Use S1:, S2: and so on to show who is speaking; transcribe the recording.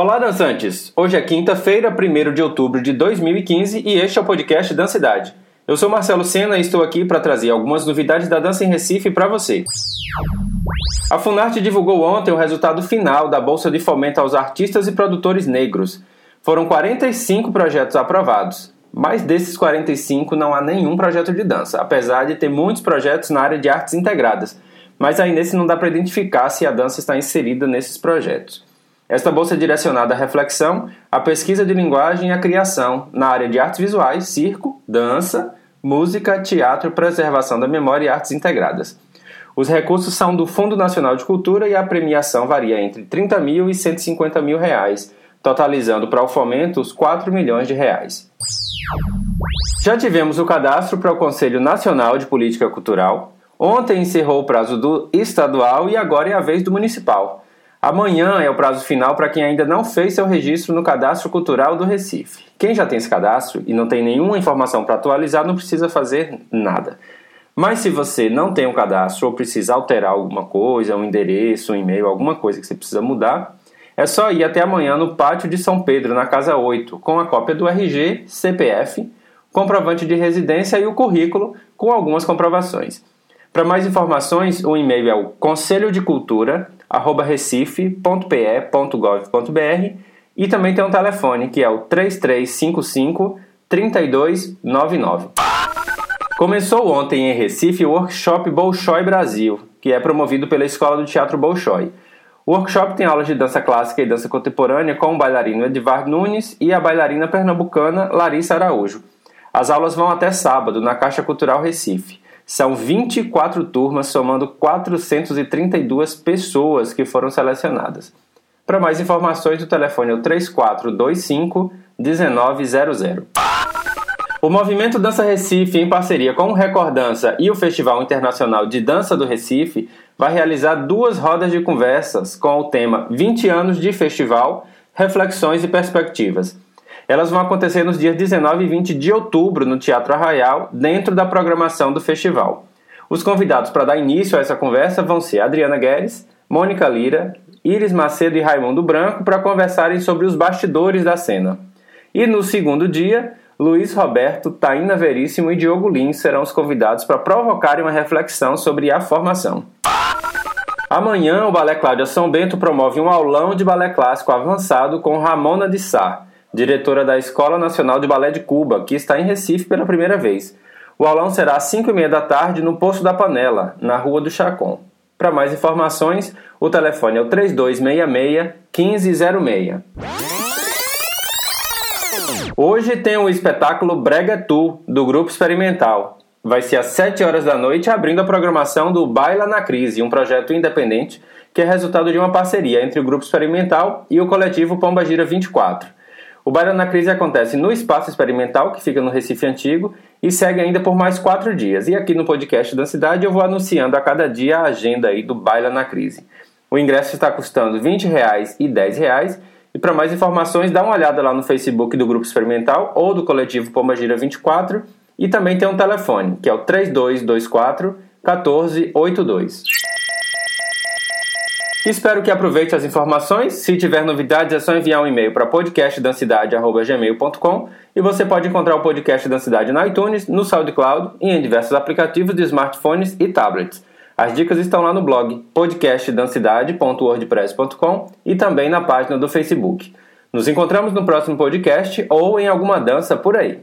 S1: Olá, dançantes! Hoje é quinta-feira, 1 de outubro de 2015 e este é o podcast Dança Cidade. Eu sou Marcelo Sena e estou aqui para trazer algumas novidades da dança em Recife para você. A Funarte divulgou ontem o resultado final da Bolsa de Fomento aos Artistas e Produtores Negros. Foram 45 projetos aprovados, mas desses 45 não há nenhum projeto de dança, apesar de ter muitos projetos na área de artes integradas. Mas aí nesse não dá para identificar se a dança está inserida nesses projetos. Esta bolsa é direcionada à reflexão, à pesquisa de linguagem e à criação na área de artes visuais, circo, dança, música, teatro, preservação da memória e artes integradas. Os recursos são do Fundo Nacional de Cultura e a premiação varia entre 30 mil e 150 mil reais, totalizando para o fomento os 4 milhões de reais. Já tivemos o cadastro para o Conselho Nacional de Política Cultural. Ontem encerrou o prazo do estadual e agora é a vez do municipal. Amanhã é o prazo final para quem ainda não fez seu registro no Cadastro Cultural do Recife. Quem já tem esse cadastro e não tem nenhuma informação para atualizar não precisa fazer nada. Mas se você não tem um cadastro ou precisa alterar alguma coisa, um endereço, um e-mail, alguma coisa que você precisa mudar, é só ir até amanhã no Pátio de São Pedro, na Casa 8, com a cópia do RG, CPF, comprovante de residência e o currículo com algumas comprovações. Para mais informações, o e-mail é o conselho de cultura recife.pe.gov.br e também tem um telefone que é o 3355 3299. Começou ontem em Recife o workshop Bolshoi Brasil, que é promovido pela Escola do Teatro Bolshoi. O workshop tem aulas de dança clássica e dança contemporânea com o bailarino Edvard Nunes e a bailarina pernambucana Larissa Araújo. As aulas vão até sábado na Caixa Cultural Recife. São 24 turmas, somando 432 pessoas que foram selecionadas. Para mais informações, o telefone é o 3425 1900. O Movimento Dança Recife, em parceria com o Recordança e o Festival Internacional de Dança do Recife, vai realizar duas rodas de conversas com o tema 20 anos de festival, reflexões e perspectivas. Elas vão acontecer nos dias 19 e 20 de outubro no Teatro Arraial, dentro da programação do festival. Os convidados para dar início a essa conversa vão ser Adriana Guedes, Mônica Lira, Iris Macedo e Raimundo Branco para conversarem sobre os bastidores da cena. E no segundo dia, Luiz Roberto, Taína Veríssimo e Diogo Lins serão os convidados para provocarem uma reflexão sobre a formação. Amanhã, o Balé Cláudia São Bento promove um aulão de balé clássico avançado com Ramona de Sá, diretora da Escola Nacional de Balé de Cuba, que está em Recife pela primeira vez. O aulão será às 5 e meia da tarde no Poço da Panela, na Rua do Chacon. Para mais informações, o telefone é o 3266-1506. Hoje tem o espetáculo Brega Tu, do Grupo Experimental. Vai ser às 7 horas da noite, abrindo a programação do Baila na Crise, um projeto independente que é resultado de uma parceria entre o Grupo Experimental e o coletivo Pombagira 24. O Baile na Crise acontece no Espaço Experimental, que fica no Recife Antigo, e segue ainda por mais quatro dias. E aqui no podcast da cidade eu vou anunciando a cada dia a agenda aí do Baila na Crise. O ingresso está custando 20 reais e 10 reais, e para mais informações dá uma olhada lá no Facebook do Grupo Experimental ou do coletivo Pombagira 24 e também tem um telefone, que é o 3224 1482. Espero que aproveite as informações. Se tiver novidades, é só enviar um e-mail para podcastdancidade.gmail.com e você pode encontrar o Podcast da Cidade iTunes, no SoundCloud e em diversos aplicativos de smartphones e tablets. As dicas estão lá no blog podcastdancidade.wordpress.com e também na página do Facebook. Nos encontramos no próximo podcast ou em alguma dança por aí.